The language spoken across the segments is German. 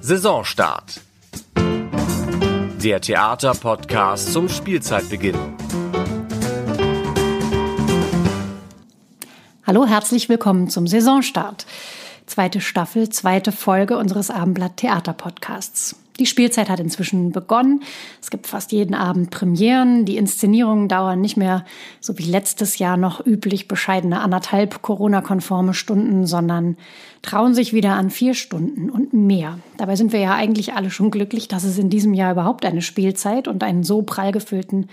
Saisonstart. Der Theaterpodcast zum Spielzeitbeginn. Hallo, herzlich willkommen zum Saisonstart. Zweite Staffel, zweite Folge unseres Abendblatt Theater Podcasts. Die Spielzeit hat inzwischen begonnen. Es gibt fast jeden Abend Premieren. Die Inszenierungen dauern nicht mehr so wie letztes Jahr noch üblich bescheidene anderthalb Corona-konforme Stunden, sondern trauen sich wieder an vier Stunden und mehr. Dabei sind wir ja eigentlich alle schon glücklich, dass es in diesem Jahr überhaupt eine Spielzeit und einen so prall gefüllten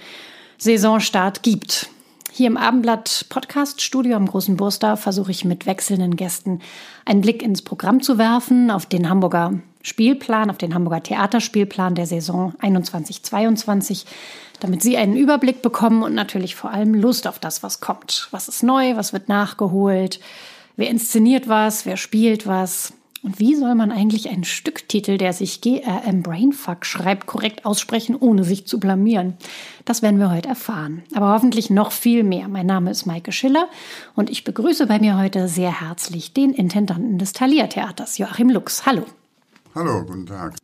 Saisonstart gibt. Hier im Abendblatt Podcast Studio am Großen Burster versuche ich mit wechselnden Gästen einen Blick ins Programm zu werfen, auf den Hamburger Spielplan, auf den Hamburger Theaterspielplan der Saison 21-22, damit Sie einen Überblick bekommen und natürlich vor allem Lust auf das, was kommt. Was ist neu, was wird nachgeholt, wer inszeniert was, wer spielt was. Und wie soll man eigentlich einen Stücktitel, der sich GRM Brainfuck schreibt, korrekt aussprechen, ohne sich zu blamieren? Das werden wir heute erfahren. Aber hoffentlich noch viel mehr. Mein Name ist Maike Schiller und ich begrüße bei mir heute sehr herzlich den Intendanten des Thalia Theaters, Joachim Lux. Hallo. Hallo, guten Tag.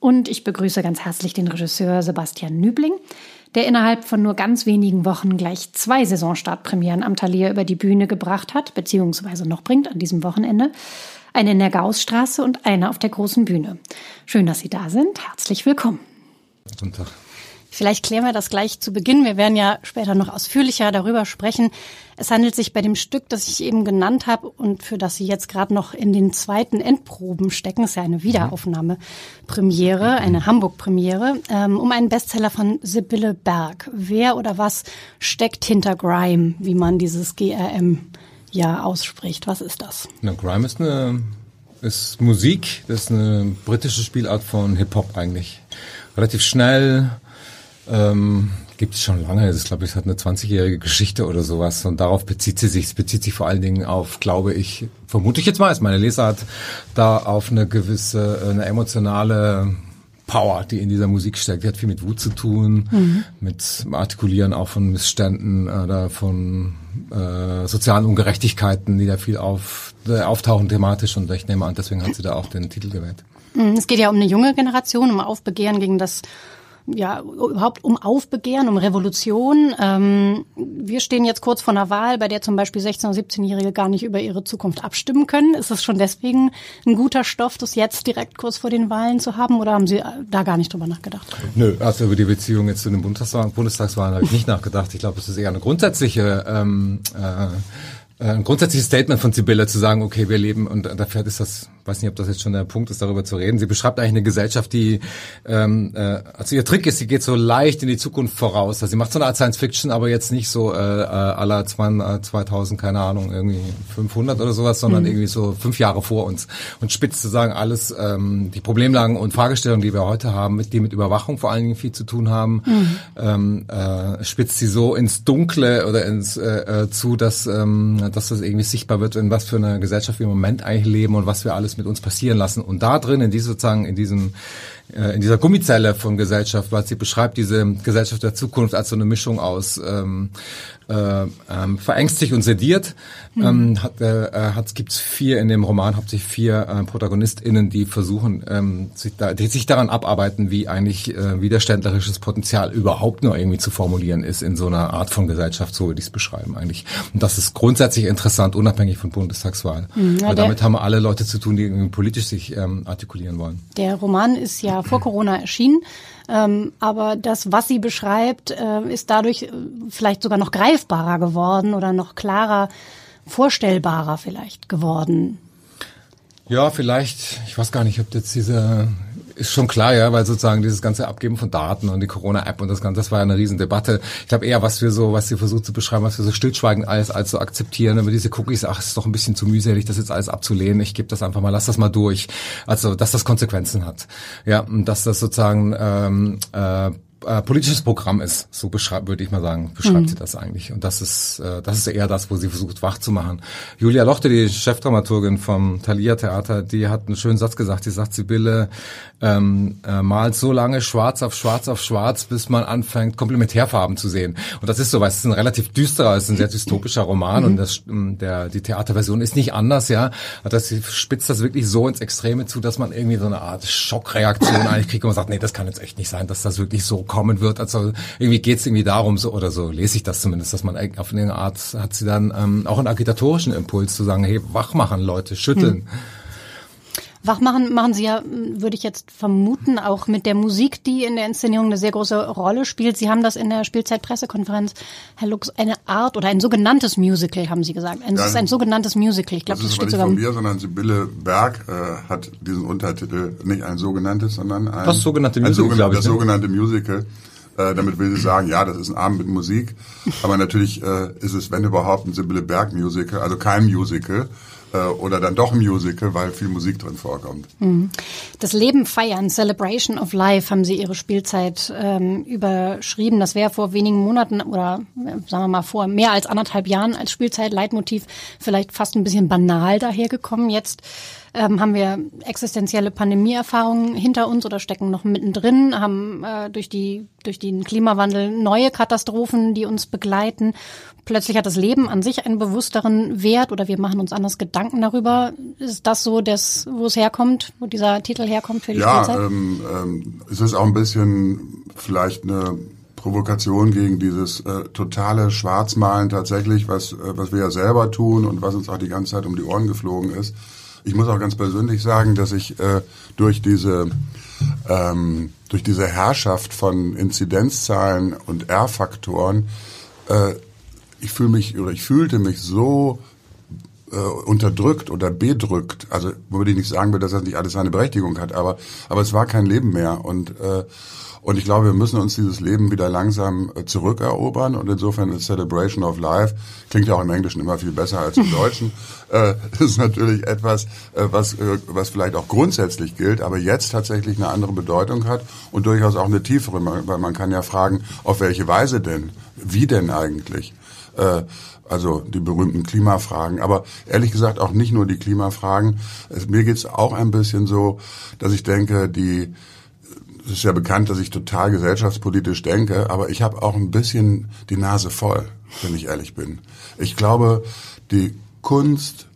Und ich begrüße ganz herzlich den Regisseur Sebastian Nübling, der innerhalb von nur ganz wenigen Wochen gleich zwei Saisonstartpremieren am Thalia über die Bühne gebracht hat, beziehungsweise noch bringt an diesem Wochenende. Eine in der Gaussstraße und eine auf der großen Bühne. Schön, dass Sie da sind. Herzlich willkommen. Guten Tag. Vielleicht klären wir das gleich zu Beginn. Wir werden ja später noch ausführlicher darüber sprechen. Es handelt sich bei dem Stück, das ich eben genannt habe und für das Sie jetzt gerade noch in den zweiten Endproben stecken, ist ja eine Wiederaufnahme-Premiere, eine Hamburg-Premiere, ähm, um einen Bestseller von Sibylle Berg. Wer oder was steckt hinter Grime, wie man dieses GRM ja ausspricht? Was ist das? Na, Grime ist eine ist Musik, das ist eine britische Spielart von Hip-Hop eigentlich. Relativ schnell, ähm, gibt es schon lange. Das ist, glaube ich, hat eine 20-jährige Geschichte oder sowas. Und darauf bezieht sie sich. Es bezieht sich vor allen Dingen auf, glaube ich, vermute ich jetzt mal, ist meine Lesart, da auf eine gewisse, eine emotionale Power, die in dieser Musik steckt. Die hat viel mit Wut zu tun, mhm. mit Artikulieren auch von Missständen oder von äh, sozialen Ungerechtigkeiten, die da viel auf, äh, auftauchen thematisch. Und ich nehme an, deswegen hat sie da auch den Titel gewählt. Mhm. Es geht ja um eine junge Generation, um Aufbegehren gegen das ja, überhaupt um Aufbegehren, um Revolution. Ähm, wir stehen jetzt kurz vor einer Wahl, bei der zum Beispiel 16- oder 17-Jährige gar nicht über ihre Zukunft abstimmen können. Ist es schon deswegen ein guter Stoff, das jetzt direkt kurz vor den Wahlen zu haben oder haben Sie da gar nicht drüber nachgedacht? Nö, also über die Beziehung jetzt zu den Bundestagswahlen habe ich nicht nachgedacht. Ich glaube, es ist eher eine grundsätzliche ähm, äh, ein grundsätzliches Statement von Sibylle zu sagen, okay, wir leben, und dafür ist das, weiß nicht, ob das jetzt schon der Punkt ist, darüber zu reden. Sie beschreibt eigentlich eine Gesellschaft, die, ähm, äh, also ihr Trick ist, sie geht so leicht in die Zukunft voraus. Also sie macht so eine Art Science Fiction, aber jetzt nicht so äh, äh aller 2000, keine Ahnung, irgendwie 500 oder sowas, sondern mhm. irgendwie so fünf Jahre vor uns und spitzt sozusagen alles, ähm, die Problemlagen und Fragestellungen, die wir heute haben, mit die mit Überwachung vor allen Dingen viel zu tun haben, mhm. ähm, äh, spitzt sie so ins Dunkle oder ins äh, äh zu, dass ähm, dass das irgendwie sichtbar wird, in was für einer Gesellschaft wir im Moment eigentlich leben und was wir alles mit uns passieren lassen. Und da drin, in diese sozusagen, in diesem äh, in dieser Gummizelle von Gesellschaft, weil sie beschreibt diese Gesellschaft der Zukunft als so eine Mischung aus ähm, äh, ähm, verängstigt und sediert. Mhm. Ähm, hat, äh, hat, gibt's vier in dem Roman hauptsächlich vier äh, ProtagonistInnen, die versuchen, ähm, sich, da, die sich daran abarbeiten, wie eigentlich äh, widerständlerisches Potenzial überhaupt nur irgendwie zu formulieren ist in so einer Art von Gesellschaft, so würde ich es beschreiben eigentlich. Und das ist grundsätzlich interessant, unabhängig von Bundestagswahlen. Ja, Weil damit haben alle Leute zu tun, die irgendwie politisch sich ähm, artikulieren wollen. Der Roman ist ja vor Corona erschienen. Ähm, aber das, was sie beschreibt, äh, ist dadurch äh, vielleicht sogar noch greifbarer geworden oder noch klarer vorstellbarer vielleicht geworden. Ja, vielleicht, ich weiß gar nicht, ob jetzt diese ist schon klar, ja, weil sozusagen dieses ganze Abgeben von Daten und die Corona-App und das Ganze, das war ja eine Riesendebatte. Ich glaube eher, was wir so, was sie versucht zu beschreiben, was wir so stillschweigend alles als so akzeptieren, aber diese Cookies, ach, ist doch ein bisschen zu mühselig, das jetzt alles abzulehnen. Ich gebe das einfach mal, lass das mal durch. Also, dass das Konsequenzen hat. Ja, und dass das sozusagen ähm, äh, äh, politisches Programm ist. So beschreibt, würde ich mal sagen, beschreibt mhm. sie das eigentlich. Und das ist, äh, das ist eher das, wo sie versucht wach zu machen. Julia Lochte, die Chefdramaturgin vom Thalia Theater, die hat einen schönen Satz gesagt. Die sagt, Sibylle ähm, äh, malt so lange schwarz auf schwarz auf schwarz, bis man anfängt, Komplementärfarben zu sehen. Und das ist so, weil es ist ein relativ düsterer, es ist ein sehr dystopischer Roman mhm. und das, ähm, der, die Theaterversion ist nicht anders, ja. Das spitzt das wirklich so ins Extreme zu, dass man irgendwie so eine Art Schockreaktion eigentlich kriegt und man sagt, nee, das kann jetzt echt nicht sein, dass das wirklich so kommen wird. Also irgendwie geht es irgendwie darum, so oder so lese ich das zumindest, dass man auf eine Art hat sie dann ähm, auch einen agitatorischen Impuls zu sagen, hey, wach machen, Leute, schütteln. Hm. Wachmachen machen Sie ja, würde ich jetzt vermuten, auch mit der Musik, die in der Inszenierung eine sehr große Rolle spielt. Sie haben das in der Spielzeit-Pressekonferenz, Herr Lux, eine Art oder ein sogenanntes Musical, haben Sie gesagt. Es ja, ist ein sogenanntes Musical. Ich glaube, das, das steht nicht sogar von mir, sondern Sibylle Berg äh, hat diesen Untertitel nicht ein sogenanntes, sondern ein, das sogenannte Musical, ein sogenannte, das ne? sogenannte Musical. Äh, damit will sie sagen, ja, das ist ein Abend mit Musik. Aber natürlich äh, ist es, wenn überhaupt, ein Sibylle Berg Musical, also kein Musical, oder dann doch Musical, weil viel Musik drin vorkommt. Mhm. Das Leben feiern, Celebration of Life, haben Sie Ihre Spielzeit ähm, überschrieben. Das wäre vor wenigen Monaten oder sagen wir mal vor mehr als anderthalb Jahren als Spielzeit-Leitmotiv vielleicht fast ein bisschen banal dahergekommen. Jetzt ähm, haben wir existenzielle Pandemieerfahrungen hinter uns oder stecken noch mittendrin, haben äh, durch die durch den Klimawandel neue Katastrophen, die uns begleiten. Plötzlich hat das Leben an sich einen bewussteren Wert oder wir machen uns anders Gedanken darüber. Ist das so, das, wo es herkommt, wo dieser Titel herkommt für die ja, Spielzeit? Ja, ähm, ähm, es ist auch ein bisschen vielleicht eine Provokation gegen dieses äh, totale Schwarzmalen tatsächlich, was, äh, was wir ja selber tun und was uns auch die ganze Zeit um die Ohren geflogen ist. Ich muss auch ganz persönlich sagen, dass ich äh, durch diese ähm, durch diese Herrschaft von Inzidenzzahlen und R-Faktoren, äh, ich fühle mich oder ich fühlte mich so äh, unterdrückt oder bedrückt. Also würde ich nicht sagen will, dass das nicht alles seine Berechtigung hat, aber aber es war kein Leben mehr und äh, und ich glaube, wir müssen uns dieses Leben wieder langsam äh, zurückerobern. Und insofern ist Celebration of Life, klingt ja auch im Englischen immer viel besser als im Deutschen, äh, ist natürlich etwas, äh, was, äh, was vielleicht auch grundsätzlich gilt, aber jetzt tatsächlich eine andere Bedeutung hat und durchaus auch eine tiefere, weil man kann ja fragen, auf welche Weise denn? Wie denn eigentlich? Äh, also die berühmten Klimafragen. Aber ehrlich gesagt auch nicht nur die Klimafragen. Mir geht's auch ein bisschen so, dass ich denke, die es ist ja bekannt, dass ich total gesellschaftspolitisch denke, aber ich habe auch ein bisschen die Nase voll, wenn ich ehrlich bin. Ich glaube, die Kunst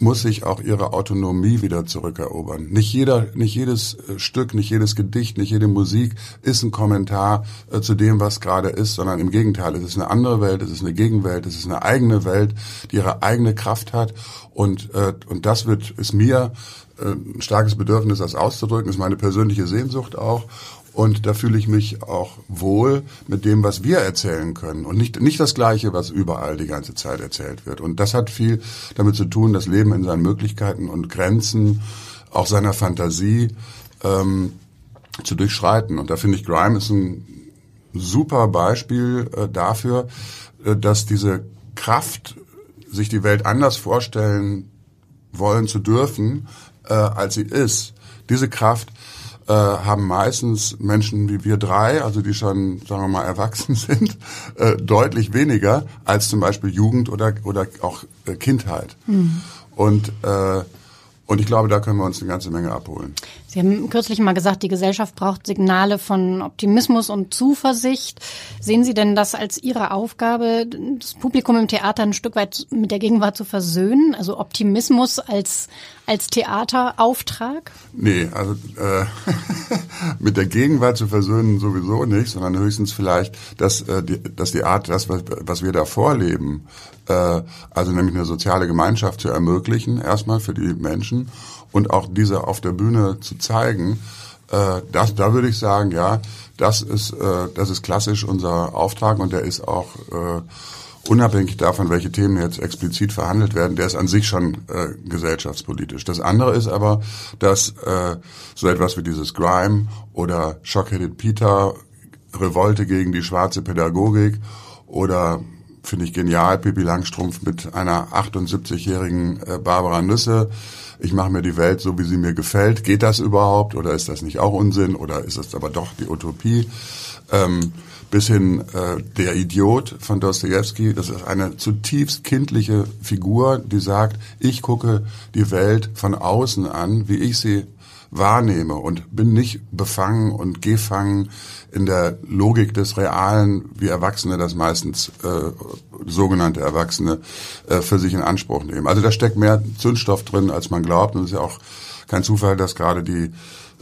muss sich auch ihre Autonomie wieder zurückerobern. Nicht jeder, nicht jedes äh, Stück, nicht jedes Gedicht, nicht jede Musik ist ein Kommentar äh, zu dem, was gerade ist, sondern im Gegenteil, es ist eine andere Welt, es ist eine Gegenwelt, es ist eine eigene Welt, die ihre eigene Kraft hat und äh, und das wird ist mir ein starkes Bedürfnis, das auszudrücken, ist meine persönliche Sehnsucht auch. Und da fühle ich mich auch wohl mit dem, was wir erzählen können. Und nicht, nicht das Gleiche, was überall die ganze Zeit erzählt wird. Und das hat viel damit zu tun, das Leben in seinen Möglichkeiten und Grenzen, auch seiner Fantasie ähm, zu durchschreiten. Und da finde ich, Grime ist ein super Beispiel äh, dafür, äh, dass diese Kraft, sich die Welt anders vorstellen wollen zu dürfen, äh, als sie ist. Diese Kraft äh, haben meistens Menschen wie wir drei, also die schon, sagen wir mal, erwachsen sind, äh, deutlich weniger als zum Beispiel Jugend oder, oder auch äh, Kindheit. Mhm. Und äh, und ich glaube, da können wir uns eine ganze Menge abholen. Sie haben kürzlich mal gesagt, die Gesellschaft braucht Signale von Optimismus und Zuversicht. Sehen Sie denn das als Ihre Aufgabe, das Publikum im Theater ein Stück weit mit der Gegenwart zu versöhnen? Also Optimismus als, als Theaterauftrag? Nee, also äh, mit der Gegenwart zu versöhnen sowieso nicht, sondern höchstens vielleicht, dass, äh, die, dass die Art, das, was, was wir da vorleben, also nämlich eine soziale Gemeinschaft zu ermöglichen, erstmal für die Menschen und auch diese auf der Bühne zu zeigen, äh, das, da würde ich sagen, ja, das ist, äh, das ist klassisch unser Auftrag und der ist auch äh, unabhängig davon, welche Themen jetzt explizit verhandelt werden, der ist an sich schon äh, gesellschaftspolitisch. Das andere ist aber, dass äh, so etwas wie dieses Grime oder Shockheaded Peter, Revolte gegen die schwarze Pädagogik oder finde ich genial, Pippi Langstrumpf mit einer 78-jährigen äh, Barbara Nüsse. Ich mache mir die Welt so, wie sie mir gefällt. Geht das überhaupt oder ist das nicht auch Unsinn oder ist das aber doch die Utopie? Ähm, bis hin äh, der Idiot von Dostoevsky. Das ist eine zutiefst kindliche Figur, die sagt, ich gucke die Welt von außen an, wie ich sie wahrnehme und bin nicht befangen und gefangen in der Logik des Realen, wie Erwachsene das meistens, äh, sogenannte Erwachsene, äh, für sich in Anspruch nehmen. Also da steckt mehr Zündstoff drin, als man glaubt. Und es ist ja auch kein Zufall, dass gerade die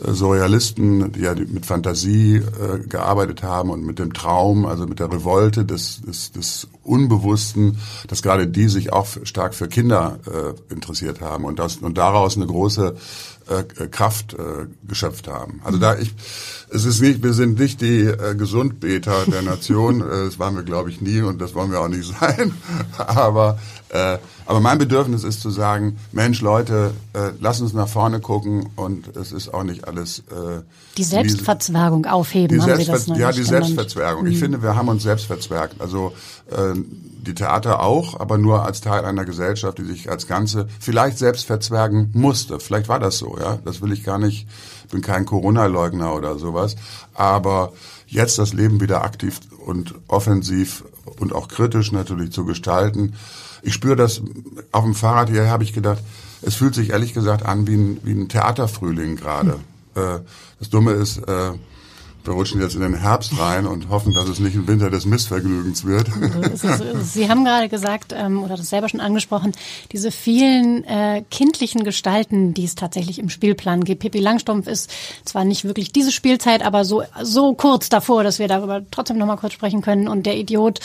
äh, Surrealisten, die ja mit Fantasie äh, gearbeitet haben und mit dem Traum, also mit der Revolte des, des, des Unbewussten, dass gerade die sich auch stark für Kinder äh, interessiert haben und, das, und daraus eine große äh, Kraft äh, geschöpft haben. Also da ich, es ist nicht, wir sind nicht die äh, Gesundbeter der Nation, äh, das waren wir glaube ich nie und das wollen wir auch nicht sein. Aber äh, aber mein Bedürfnis ist zu sagen, Mensch, Leute, äh, lass uns nach vorne gucken und es ist auch nicht alles. Äh, die Selbstverzwergung aufheben, die haben Selbstver Sie das Ja, die Selbstverzwergung. Mhm. Ich finde, wir haben uns selbst verzwergt. Also äh, die Theater auch, aber nur als Teil einer Gesellschaft, die sich als Ganze vielleicht selbst verzwergen musste. Vielleicht war das so, ja. Das will ich gar nicht. Bin kein Corona-Leugner oder sowas. Aber jetzt das Leben wieder aktiv und offensiv und auch kritisch natürlich zu gestalten ich spüre das auf dem Fahrrad hierher, habe ich gedacht, es fühlt sich ehrlich gesagt an wie ein, wie ein Theaterfrühling gerade. Hm. Äh, das Dumme ist, äh, wir rutschen jetzt in den Herbst rein und hoffen, dass es nicht ein Winter des Missvergnügens wird. Sie haben gerade gesagt, ähm, oder das selber schon angesprochen, diese vielen äh, kindlichen Gestalten, die es tatsächlich im Spielplan gibt. Pippi Langstumpf ist zwar nicht wirklich diese Spielzeit, aber so, so kurz davor, dass wir darüber trotzdem nochmal kurz sprechen können. Und der Idiot,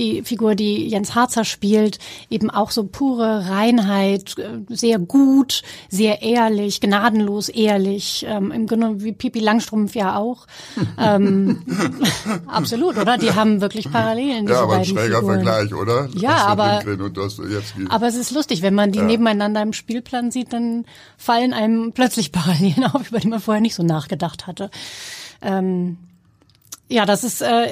die Figur, die Jens Harzer spielt, eben auch so pure Reinheit, äh, sehr gut, sehr ehrlich, gnadenlos ehrlich, ähm, im Grunde wie Pippi Langstrumpf ja auch ähm, absolut, oder? Die haben wirklich Parallelen. Ja, aber ein schräger Figuren. Vergleich, oder? Ja, aber, aber es ist lustig, wenn man die ja. nebeneinander im Spielplan sieht, dann fallen einem plötzlich Parallelen auf, über die man vorher nicht so nachgedacht hatte. Ähm, ja, das ist äh,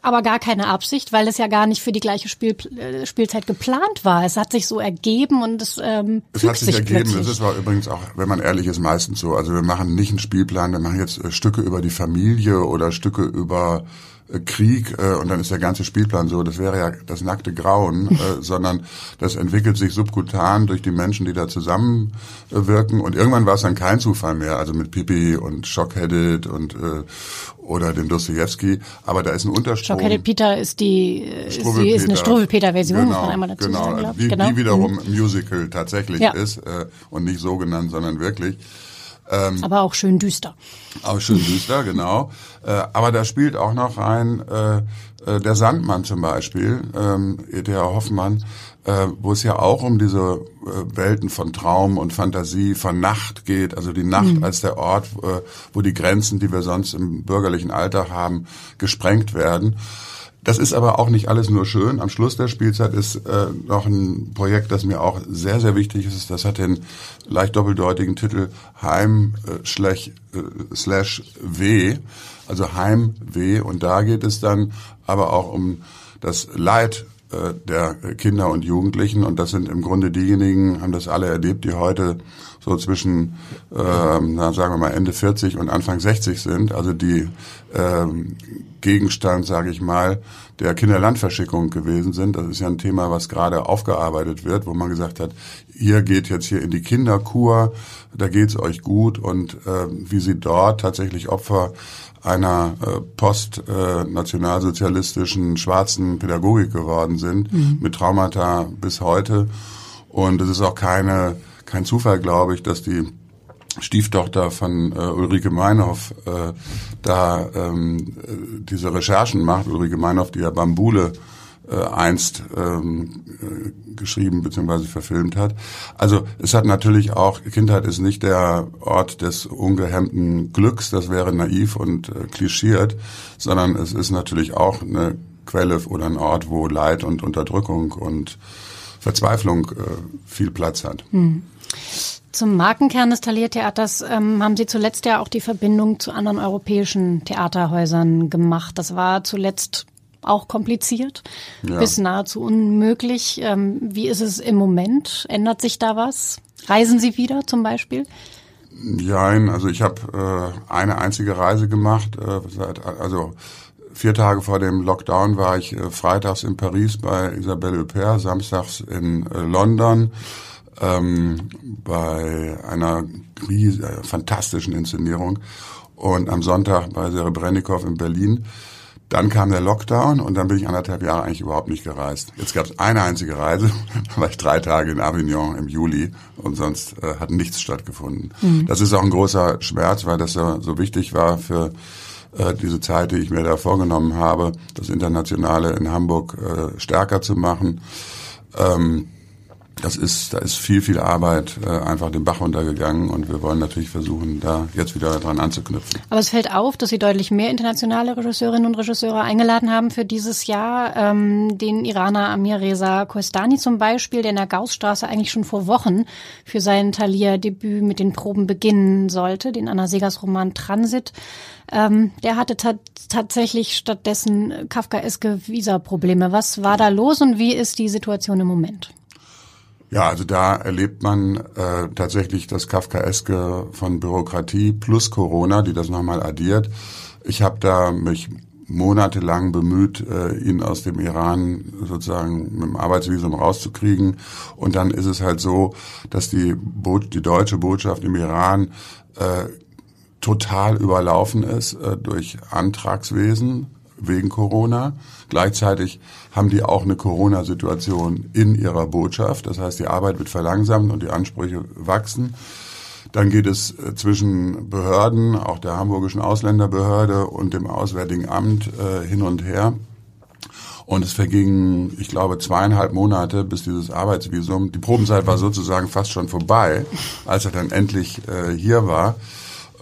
aber gar keine Absicht, weil es ja gar nicht für die gleiche Spiel, äh, Spielzeit geplant war. Es hat sich so ergeben und es ähm, Es hat sich, sich ergeben. Plötzlich. Das ist war übrigens auch, wenn man ehrlich ist, meistens so. Also wir machen nicht einen Spielplan, wir machen jetzt äh, Stücke über die Familie oder Stücke über Krieg äh, und dann ist der ganze Spielplan so, das wäre ja das nackte Grauen, äh, sondern das entwickelt sich subkutan durch die Menschen, die da zusammenwirken und irgendwann war es dann kein Zufall mehr, also mit Pipi und Shockheaded und äh, oder dem Dostoevsky, aber da ist ein Unterstrom. Shockheaded Peter ist die, ist, die, ist eine Struwwelpeter-Version, genau, muss man einmal dazu genau, sagen, wie, genau. die wiederum mhm. Musical tatsächlich ja. ist äh, und nicht so genannt, sondern wirklich. Ähm, aber auch schön düster. Auch schön düster, genau. Äh, aber da spielt auch noch rein äh, äh, der Sandmann zum Beispiel, ähm, E.T.A. Hoffmann, äh, wo es ja auch um diese äh, Welten von Traum und Fantasie, von Nacht geht, also die Nacht mhm. als der Ort, äh, wo die Grenzen, die wir sonst im bürgerlichen Alltag haben, gesprengt werden. Das ist aber auch nicht alles nur schön. Am Schluss der Spielzeit ist äh, noch ein Projekt, das mir auch sehr, sehr wichtig ist. Das hat den leicht doppeldeutigen Titel Heim äh, slash, äh, slash W, also Heim W. Und da geht es dann aber auch um das Leid äh, der Kinder und Jugendlichen. Und das sind im Grunde diejenigen, haben das alle erlebt, die heute so zwischen, ähm, na, sagen wir mal, Ende 40 und Anfang 60 sind. Also die ähm, Gegenstand, sage ich mal, der Kinderlandverschickung gewesen sind. Das ist ja ein Thema, was gerade aufgearbeitet wird, wo man gesagt hat, ihr geht jetzt hier in die Kinderkur, da geht's euch gut und äh, wie sie dort tatsächlich Opfer einer äh, post-nationalsozialistischen äh, schwarzen Pädagogik geworden sind, mhm. mit Traumata bis heute. Und es ist auch keine, kein Zufall, glaube ich, dass die Stieftochter von äh, Ulrike Meinhoff äh, da ähm, diese Recherchen macht. Ulrike Meinhoff, die ja Bambule äh, einst ähm, äh, geschrieben bzw. verfilmt hat. Also es hat natürlich auch, Kindheit ist nicht der Ort des ungehemmten Glücks, das wäre naiv und äh, klischiert, sondern es ist natürlich auch eine Quelle oder ein Ort, wo Leid und Unterdrückung und Verzweiflung äh, viel Platz hat. Hm. Zum Markenkern des Taliertheaters ähm, haben Sie zuletzt ja auch die Verbindung zu anderen europäischen Theaterhäusern gemacht. Das war zuletzt auch kompliziert, ja. bis nahezu unmöglich. Ähm, wie ist es im Moment? Ändert sich da was? Reisen Sie wieder zum Beispiel? Nein, also ich habe äh, eine einzige Reise gemacht, äh, seit, also vier Tage vor dem Lockdown war ich äh, freitags in Paris bei Isabelle Huppert, samstags in äh, London ähm, bei einer ries äh, fantastischen Inszenierung und am Sonntag bei Serebrennikov in Berlin. Dann kam der Lockdown und dann bin ich anderthalb Jahre eigentlich überhaupt nicht gereist. Jetzt gab es eine einzige Reise, da war ich drei Tage in Avignon im Juli und sonst äh, hat nichts stattgefunden. Mhm. Das ist auch ein großer Schmerz, weil das so, so wichtig war für äh, diese Zeit, die ich mir da vorgenommen habe, das Internationale in Hamburg äh, stärker zu machen. Ähm, das ist, da ist viel, viel Arbeit äh, einfach den Bach runtergegangen und wir wollen natürlich versuchen, da jetzt wieder dran anzuknüpfen. Aber es fällt auf, dass Sie deutlich mehr internationale Regisseurinnen und Regisseure eingeladen haben für dieses Jahr. Ähm, den Iraner Amir Reza Koestani zum Beispiel, der in der Gaussstraße eigentlich schon vor Wochen für sein Thalia-Debüt mit den Proben beginnen sollte, den Anna Segers Roman Transit. Ähm, der hatte tatsächlich stattdessen kafkaeske Visa-Probleme. Was war da los und wie ist die Situation im Moment? Ja, also da erlebt man äh, tatsächlich das Kafkaeske von Bürokratie plus Corona, die das nochmal addiert. Ich habe da mich monatelang bemüht, äh, ihn aus dem Iran sozusagen mit dem Arbeitsvisum rauszukriegen. Und dann ist es halt so, dass die, Bo die deutsche Botschaft im Iran äh, total überlaufen ist äh, durch Antragswesen wegen Corona. Gleichzeitig haben die auch eine Corona-Situation in ihrer Botschaft. Das heißt, die Arbeit wird verlangsamt und die Ansprüche wachsen. Dann geht es äh, zwischen Behörden, auch der hamburgischen Ausländerbehörde und dem Auswärtigen Amt äh, hin und her. Und es vergingen, ich glaube, zweieinhalb Monate, bis dieses Arbeitsvisum, die Probenzeit war sozusagen fast schon vorbei, als er dann endlich äh, hier war.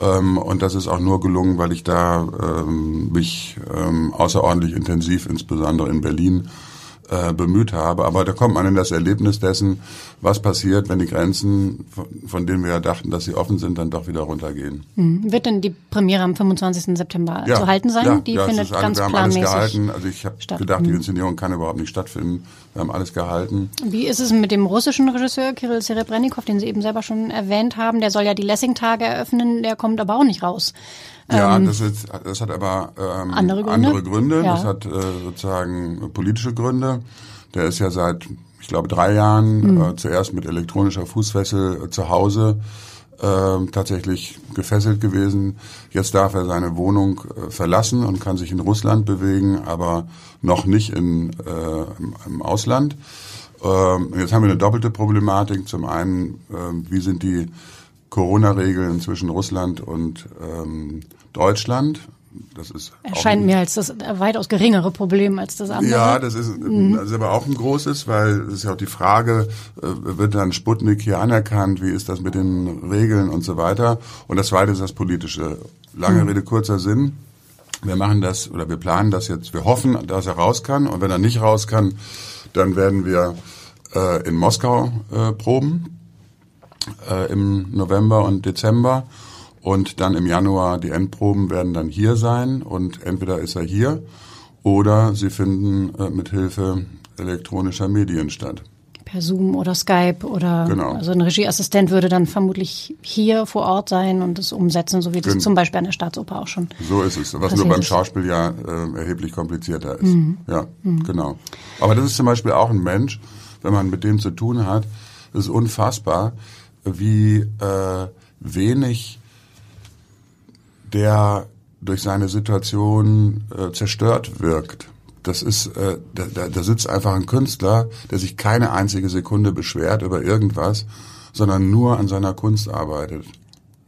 Ähm, und das ist auch nur gelungen, weil ich da ähm, mich ähm, außerordentlich intensiv, insbesondere in Berlin, äh, bemüht habe. Aber da kommt man in das Erlebnis dessen, was passiert, wenn die Grenzen, von, von denen wir ja dachten, dass sie offen sind, dann doch wieder runtergehen. Mhm. Wird denn die Premiere am 25. September ja, zu halten sein? Ja, die ja, findet ist, ganz wir haben planmäßig alles gehalten. Also ich habe gedacht, die mhm. Inszenierung kann überhaupt nicht stattfinden. Wir haben alles gehalten. Wie ist es mit dem russischen Regisseur Kirill Serebrennikov, den Sie eben selber schon erwähnt haben? Der soll ja die Lessing-Tage eröffnen, der kommt aber auch nicht raus. Ja, ähm, das, ist, das hat aber ähm, andere Gründe. Andere Gründe. Ja. Das hat äh, sozusagen politische Gründe. Der ist ja seit, ich glaube, drei Jahren mhm. äh, zuerst mit elektronischer Fußfessel äh, zu Hause äh, tatsächlich gefesselt gewesen. Jetzt darf er seine Wohnung äh, verlassen und kann sich in Russland bewegen, aber noch nicht in, äh, im, im Ausland. Ähm, jetzt haben wir eine doppelte Problematik. Zum einen, äh, wie sind die Corona-Regeln zwischen Russland und ähm, Deutschland? Das ist erscheint mir als das weitaus geringere Problem als das andere. Ja, das ist, mhm. das ist aber auch ein großes, weil es ist ja auch die Frage, äh, wird dann Sputnik hier anerkannt? Wie ist das mit den Regeln und so weiter? Und das Zweite ist das Politische. Lange mhm. Rede, kurzer Sinn. Wir machen das oder wir planen das jetzt. Wir hoffen, dass er raus kann. Und wenn er nicht raus kann, dann werden wir äh, in Moskau äh, proben äh, im November und Dezember und dann im Januar die Endproben werden dann hier sein und entweder ist er hier oder sie finden äh, mit Hilfe elektronischer Medien statt. Per Zoom oder Skype oder genau. also ein Regieassistent würde dann vermutlich hier vor Ort sein und es umsetzen, so wie das zum Beispiel an der Staatsoper auch schon. So ist es, was nur beim Schauspiel ja äh, erheblich komplizierter ist. Mhm. Ja, mhm. genau. Aber das ist zum Beispiel auch ein Mensch, wenn man mit dem zu tun hat, das ist unfassbar, wie äh, wenig der durch seine Situation äh, zerstört wirkt. Das ist, äh, da, da sitzt einfach ein Künstler, der sich keine einzige Sekunde beschwert über irgendwas, sondern nur an seiner Kunst arbeitet.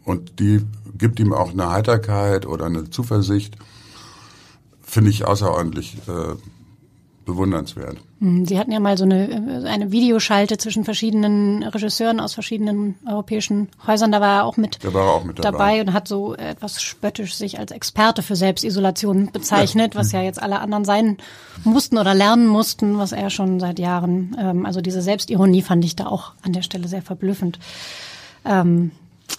Und die gibt ihm auch eine Heiterkeit oder eine Zuversicht, finde ich außerordentlich äh, bewundernswert. Hm, Sie hatten ja mal so eine, eine Videoschalte zwischen verschiedenen Regisseuren aus verschiedenen europäischen Häusern. Da war er auch mit, war auch mit dabei. dabei. und hat so etwas spöttisch sich als Experte für Selbstisolation bezeichnet, ja. was ja jetzt alle anderen sein mussten oder lernen mussten, was er schon seit Jahren. Ähm, also diese Selbstironie fand ich da auch an der Stelle sehr verblüffend. Ähm,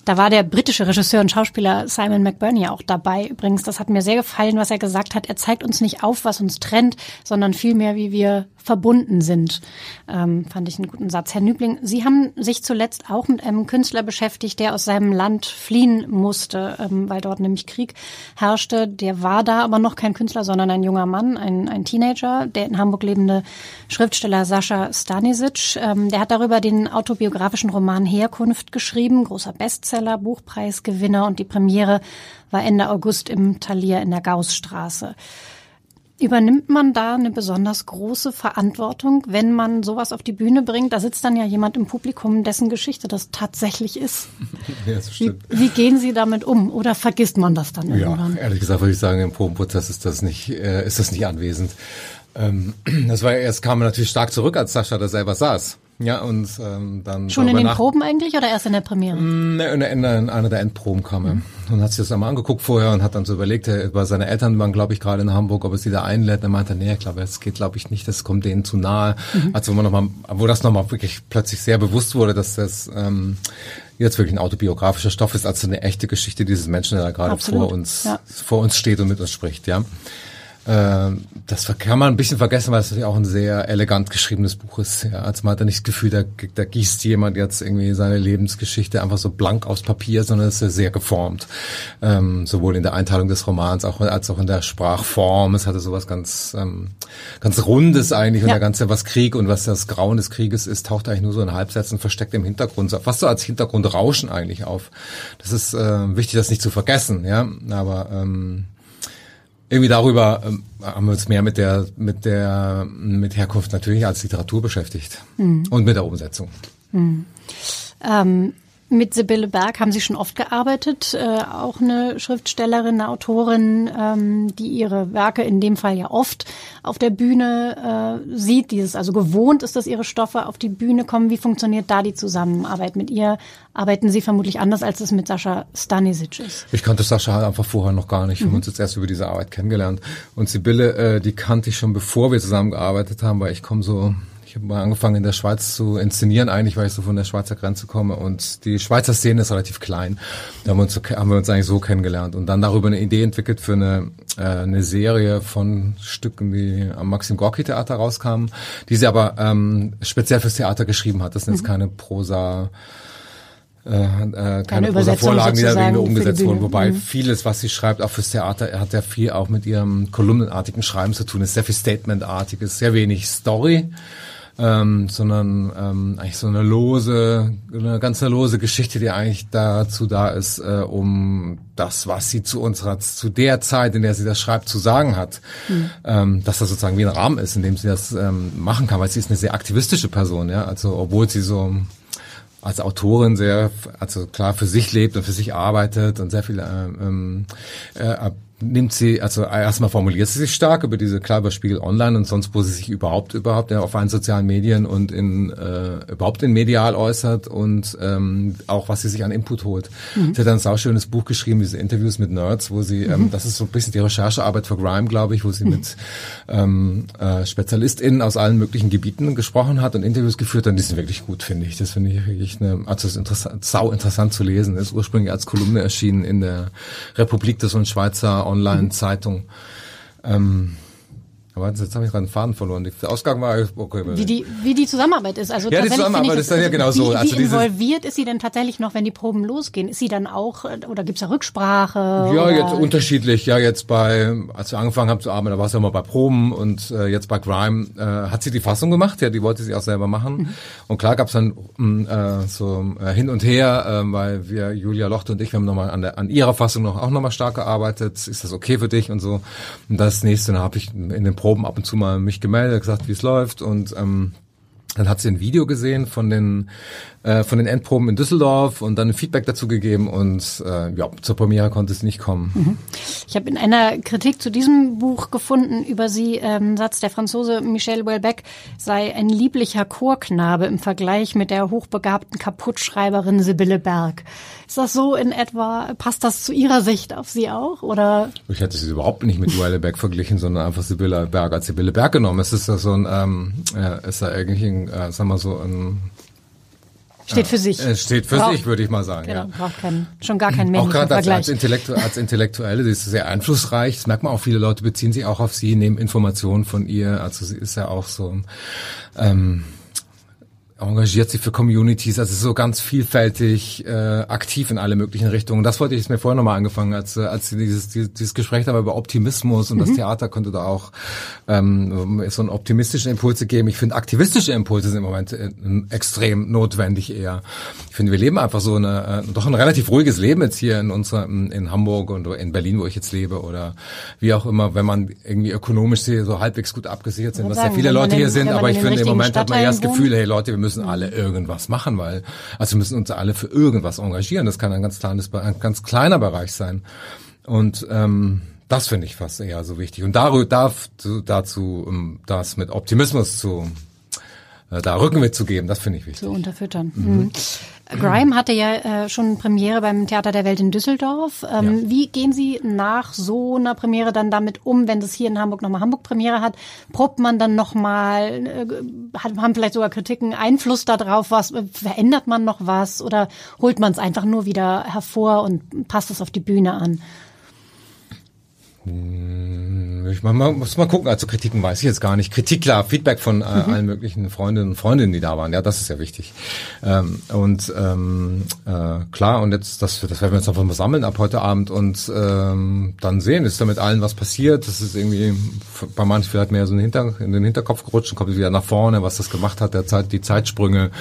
Da war der britische Regisseur und Schauspieler Simon McBurney auch dabei. Übrigens, das hat mir sehr gefallen, was er gesagt hat. Er zeigt uns nicht auf, was uns trennt, sondern vielmehr, wie wir verbunden sind. Ähm, fand ich einen guten Satz. Herr Nübling, Sie haben sich zuletzt auch mit einem Künstler beschäftigt, der aus seinem Land fliehen musste, ähm, weil dort nämlich Krieg herrschte. Der war da aber noch kein Künstler, sondern ein junger Mann, ein, ein Teenager, der in Hamburg lebende Schriftsteller Sascha Stanisic. Ähm, der hat darüber den autobiografischen Roman Herkunft geschrieben, großer Bestseller, Buchpreisgewinner und die Premiere war Ende August im Talier in der Gaussstraße. Übernimmt man da eine besonders große Verantwortung, wenn man sowas auf die Bühne bringt? Da sitzt dann ja jemand im Publikum, dessen Geschichte das tatsächlich ist. Ja, das stimmt. Wie, wie gehen Sie damit um? Oder vergisst man das dann irgendwann? Ja, ehrlich gesagt würde ich sagen, im Probenprozess ist das nicht, äh, ist das nicht anwesend. Ähm, das war erst kam natürlich stark zurück, als Sascha da selber saß. Ja, und ähm, dann. Schon in den Proben eigentlich oder erst in der Premiere? Mm, ne, in, in, in einer der Endproben kam er. Mhm. Und hat sich das einmal angeguckt vorher und hat dann so überlegt, er, über seine Eltern waren, glaube ich, gerade in Hamburg, ob er sie da einlädt. Er meinte, nee, ich glaube, es geht, glaube ich, nicht, das kommt denen zu nahe. Mhm. Also wo man noch mal, wo das nochmal wirklich plötzlich sehr bewusst wurde, dass das ähm, jetzt wirklich ein autobiografischer Stoff ist, als eine echte Geschichte dieses Menschen, der da gerade vor uns, ja. vor uns steht und mit uns spricht, ja. Ähm, das kann man ein bisschen vergessen, weil es natürlich auch ein sehr elegant geschriebenes Buch ist. Ja, also man hat da nicht das Gefühl, da, da gießt jemand jetzt irgendwie seine Lebensgeschichte einfach so blank aufs Papier, sondern es ist sehr geformt. Ähm, sowohl in der Einteilung des Romans auch, als auch in der Sprachform. Es hatte sowas ganz, ähm, ganz Rundes eigentlich und ja. der ganze, was Krieg und was das Grauen des Krieges ist, taucht eigentlich nur so in Halbsätzen versteckt im Hintergrund, fast so als Hintergrundrauschen eigentlich auf. Das ist äh, wichtig, das nicht zu vergessen, ja. Aber ähm, irgendwie darüber ähm, haben wir uns mehr mit der mit der mit Herkunft natürlich als Literatur beschäftigt mhm. und mit der Umsetzung. Mhm. Ähm, mit Sibylle Berg haben Sie schon oft gearbeitet, äh, auch eine Schriftstellerin, eine Autorin, ähm, die ihre Werke in dem Fall ja oft auf der Bühne äh, sieht. Dieses also gewohnt ist, dass ihre Stoffe auf die Bühne kommen. Wie funktioniert da die Zusammenarbeit mit ihr? Arbeiten Sie vermutlich anders, als es mit Sascha Stanisic ist? Ich kannte Sascha einfach vorher noch gar nicht. Wir mhm. haben uns jetzt erst über diese Arbeit kennengelernt. Und Sibylle, äh, die kannte ich schon bevor wir zusammengearbeitet haben, weil ich komme so ich habe mal angefangen in der Schweiz zu inszenieren, eigentlich, weil ich so von der Schweizer Grenze komme. Und die Schweizer Szene ist relativ klein. Da haben wir uns, haben wir uns eigentlich so kennengelernt und dann darüber eine Idee entwickelt für eine, äh, eine Serie von Stücken, die am Maxim Gorki Theater rauskamen, die sie aber ähm, speziell fürs Theater geschrieben hat. Das sind jetzt mhm. keine Prosa äh, äh, keine Prosa-Vorlagen, die da irgendwie umgesetzt wurden. Wobei mhm. vieles, was sie schreibt, auch fürs Theater, hat ja viel auch mit ihrem kolumnenartigen Schreiben zu tun. Ist sehr viel Statementartiges, sehr wenig Story ähm, sondern ähm, eigentlich so eine lose, eine ganz lose Geschichte, die eigentlich dazu da ist, äh, um das, was sie zu unserer, zu der Zeit, in der sie das schreibt, zu sagen hat, mhm. ähm, dass das sozusagen wie ein Rahmen ist, in dem sie das ähm, machen kann, weil sie ist eine sehr aktivistische Person, ja, also obwohl sie so als Autorin sehr, also klar für sich lebt und für sich arbeitet und sehr viel äh, ähm, äh, nimmt sie, also erstmal formuliert sie sich stark über diese, klar über Spiegel Online und sonst, wo sie sich überhaupt, überhaupt ja, auf allen sozialen Medien und in, äh, überhaupt in medial äußert und ähm, auch was sie sich an Input holt. Mhm. Sie hat ein sauschönes Buch geschrieben, diese Interviews mit Nerds, wo sie, ähm, mhm. das ist so ein bisschen die Recherchearbeit für Grime, glaube ich, wo sie mhm. mit ähm, äh, SpezialistInnen aus allen möglichen Gebieten gesprochen hat und Interviews geführt hat. Und die sind wirklich gut, finde ich. Das finde ich wirklich eine, also ist interessant, sau interessant zu lesen. Ist ursprünglich als Kolumne erschienen in der Republik, das so ein Online-Zeitung. Ähm, aber jetzt habe ich gerade einen Faden verloren. Der Ausgang war okay. Wie die, wie die Zusammenarbeit ist. Also ja, die Zusammenarbeit ist dann ja genau so. Wie, also wie involviert ist sie denn tatsächlich noch, wenn die Proben losgehen? Ist sie dann auch, oder gibt's da Rücksprache? Ja, oder? jetzt unterschiedlich. Ja, jetzt bei, als wir angefangen haben zu arbeiten, da war es ja immer bei Proben und äh, jetzt bei Grime äh, hat sie die Fassung gemacht. Ja, die wollte sie auch selber machen. Mhm. Und klar gab's dann mm, äh, so äh, hin und her, äh, weil wir, Julia Lochte und ich, wir haben nochmal an, der, an ihrer Fassung noch auch nochmal stark gearbeitet. Ist das okay für dich und so? Und das nächste, habe ich in den Proben ab und zu mal mich gemeldet, gesagt, wie es läuft und ähm, dann hat sie ein Video gesehen von den äh, von den Endproben in Düsseldorf und dann Feedback dazu gegeben und äh, ja, zur Premiere konnte es nicht kommen. Mhm. Ich habe in einer Kritik zu diesem Buch gefunden über sie ähm, Satz, der Franzose Michel Houellebecq sei ein lieblicher Chorknabe im Vergleich mit der hochbegabten Kaputtschreiberin Sibylle Berg. Ist das so in etwa, passt das zu Ihrer Sicht auf Sie auch? Oder? Ich hätte sie überhaupt nicht mit Houellebecq verglichen, sondern einfach Sibylle Berg als Sibylle Berg genommen. Es ist ja so ein, ähm, äh, ist da eigentlich ein, äh, sagen wir so ein Steht für sich. Es steht für Braucht- sich, würde ich mal sagen. Genau, Ja. braucht keinen, schon gar keinen Auch männlichen gerade als, Intellektu als Intellektuelle, die ist sehr einflussreich. Das merkt man auch, viele Leute beziehen sich auch auf sie, nehmen Informationen von ihr. Also sie ist ja auch so ähm, engagiert sich für Communities, also so ganz vielfältig äh, aktiv in alle möglichen Richtungen. Das wollte ich jetzt mir vorher nochmal angefangen, als, äh, als dieses, dieses, dieses Gespräch da über Optimismus und das Theater konnte da auch ähm, so einen optimistischen Impulse geben. Ich finde, aktivistische Impulse sind im Moment äh, extrem notwendig eher. Ich finde, wir leben einfach so eine, äh, doch ein relativ ruhiges Leben jetzt hier in unserer, in, Hamburg und in Berlin, wo ich jetzt lebe oder wie auch immer, wenn man irgendwie ökonomisch so halbwegs gut abgesichert sind, was ja viele Leute hier sind, aber ich finde, im Moment hat man eher das Gefühl, hey Leute, wir müssen alle irgendwas machen, weil, also wir müssen uns alle für irgendwas engagieren. Das kann ein ganz kleines, ein ganz kleiner Bereich sein. Und ähm, das finde ich fast eher so wichtig. Und darüber darf dazu, um das mit Optimismus zu äh, da Rückenwind zu geben, das finde ich wichtig. zu unterfüttern. Mhm. Grime hatte ja äh, schon Premiere beim Theater der Welt in Düsseldorf. Ähm, Ja. Wie gehen Sie nach so einer Premiere dann damit um, wenn das hier in Hamburg nochmal Hamburg Premiere hat? Probt man dann nochmal, äh, haben vielleicht sogar Kritiken Einfluss darauf, was äh, verändert man noch was oder holt man es einfach nur wieder hervor und passt es auf die Bühne an? Ich man, man muss mal gucken, also Kritiken weiß ich jetzt gar nicht. Kritik, klar, Feedback von äh, allen möglichen Freundinnen und Freundinnen, die da waren, ja, das ist ja wichtig. Ähm, und ähm, äh, klar, und jetzt, das, das werden wir jetzt einfach mal sammeln ab heute Abend und ähm, dann sehen, ist da mit allen was passiert. Das ist irgendwie bei manchen vielleicht mehr so in den, Hinter, in den Hinterkopf gerutscht und kommt wieder nach vorne, was das gemacht hat, der Zeit, die Zeitsprünge,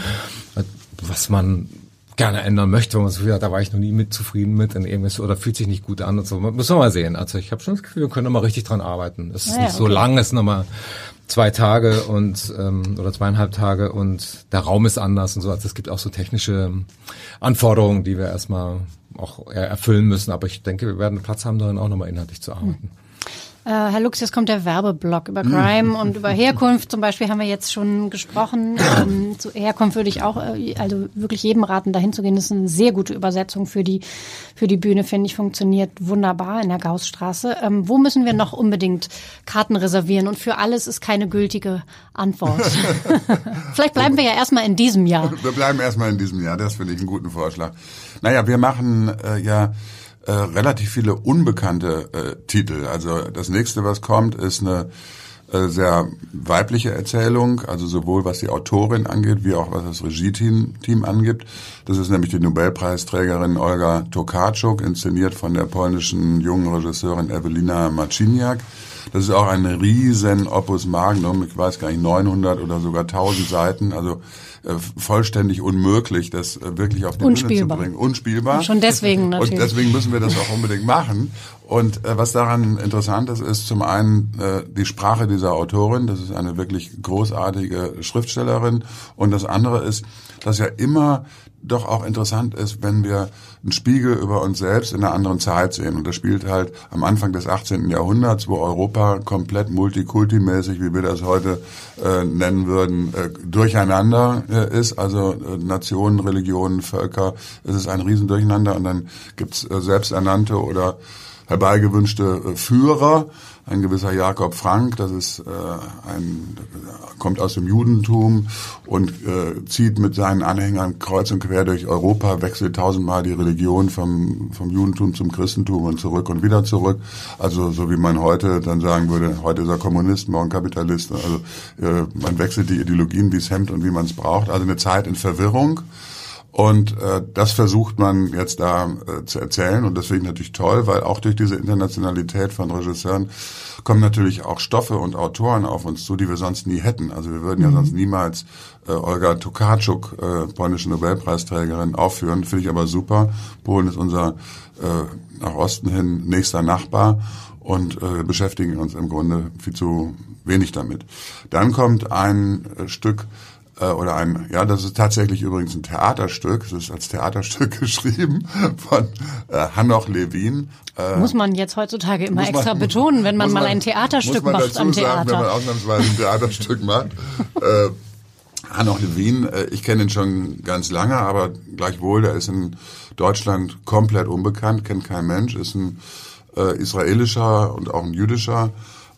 was man gerne ändern möchte, wenn man so hat, da war ich noch nie mit zufrieden mit in irgendwas oder fühlt sich nicht gut an und so. Müssen wir mal sehen. Also ich habe schon das Gefühl, wir können noch mal richtig dran arbeiten. Es ist Ah ja, nicht so okay. lang, es sind noch mal zwei Tage und ähm, oder zweieinhalb Tage und der Raum ist anders und so. Also es gibt auch so technische Anforderungen, die wir erstmal auch erfüllen müssen. Aber ich denke, wir werden Platz haben, darin auch nochmal inhaltlich zu arbeiten. Äh, Herr Lux, jetzt kommt der Werbeblock über Crime und über Herkunft zum Beispiel haben wir jetzt schon gesprochen. Ähm, zu Herkunft würde ich auch, äh, also wirklich jedem raten, dahin zu gehen. Das ist eine sehr gute Übersetzung für die, für die Bühne, finde ich, funktioniert wunderbar in der Gaussstraße. Ähm, wo müssen wir noch unbedingt Karten reservieren? Und für alles ist keine gültige Antwort. Vielleicht bleiben wir ja erstmal in diesem Jahr. Wir bleiben erstmal in diesem Jahr, das finde ich einen guten Vorschlag. Naja, wir machen äh, ja äh, relativ viele unbekannte äh, Titel. Also das nächste, was kommt, ist eine äh, sehr weibliche Erzählung, also sowohl was die Autorin angeht, wie auch was das Regie-Team Team angibt. Das ist nämlich die Nobelpreisträgerin Olga Tokarczuk, inszeniert von der polnischen jungen Regisseurin Ewelina Marciniak. Das ist auch ein riesen Opus Magnum, ich weiß gar nicht, 900 oder sogar 1000 Seiten, also vollständig unmöglich, das äh, wirklich auf die Bühne zu Unspielbar. bringen. Unspielbar. Schon deswegen natürlich. Und deswegen müssen wir das auch unbedingt machen. Und äh, was daran interessant ist, ist zum einen äh, die Sprache dieser Autorin. Das ist eine wirklich großartige Schriftstellerin. Und das andere ist, dass ja immer doch auch interessant ist, wenn wir einen Spiegel über uns selbst in einer anderen Zeit sehen. Und das spielt halt am Anfang des 18. Jahrhunderts, wo Europa komplett multikultimäßig, wie wir das heute äh, nennen würden, äh, durcheinander äh, ist. Also äh, Nationen, Religionen, Völker. Es ist ein Riesendurcheinander. Und dann gibt's äh, selbsternannte oder herbeigewünschte äh, Führer, ein gewisser Jakob Frank, das ist äh, ein kommt aus dem Judentum und äh, zieht mit seinen Anhängern kreuz und quer durch Europa, wechselt tausendmal die Religion vom vom Judentum zum Christentum und zurück und wieder zurück. Also so wie man heute dann sagen würde, heute ist er Kommunist, morgen Kapitalist. Also äh, man wechselt die Ideologien wie es Hemd und wie man es braucht. Also eine Zeit in Verwirrung. Und äh, das versucht man jetzt da äh, zu erzählen und deswegen natürlich toll, weil auch durch diese Internationalität von Regisseuren kommen natürlich auch Stoffe und Autoren auf uns zu, die wir sonst nie hätten. Also wir würden ja sonst niemals äh, Olga Tokarczuk, äh, polnische Nobelpreisträgerin, aufführen. Finde ich aber super. Polen ist unser äh, nach Osten hin nächster Nachbar und äh, beschäftigen uns im Grunde viel zu wenig damit. Dann kommt ein äh, Stück äh, oder ein, ja, das ist tatsächlich übrigens ein Theaterstück, es ist als Theaterstück geschrieben von äh, Hanoch Levin. Äh, Muss man jetzt heutzutage immer man- extra betonen, wenn man muss mal man- ein Theaterstück man macht am Sagen, wenn man Theater. ausnahmsweise ein Theaterstück macht. äh, Hanoch Levin, äh, ich kenne ihn schon ganz lange, aber gleichwohl, der ist in Deutschland komplett unbekannt, kennt kein Mensch, ist ein äh, israelischer und auch ein jüdischer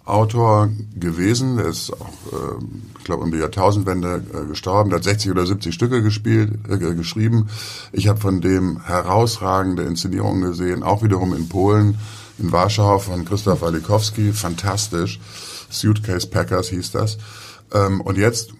Autor gewesen. Der ist auch, äh, ich glaube, um die Jahrtausendwende äh, gestorben. Der hat 60 oder 70 Stücke gespielt, äh, geschrieben. Ich habe von dem herausragende Inszenierungen gesehen, auch wiederum in Polen, in Warschau von Christoph Walikowski. Fantastisch. Suitcase Packers hieß das. Ähm, und jetzt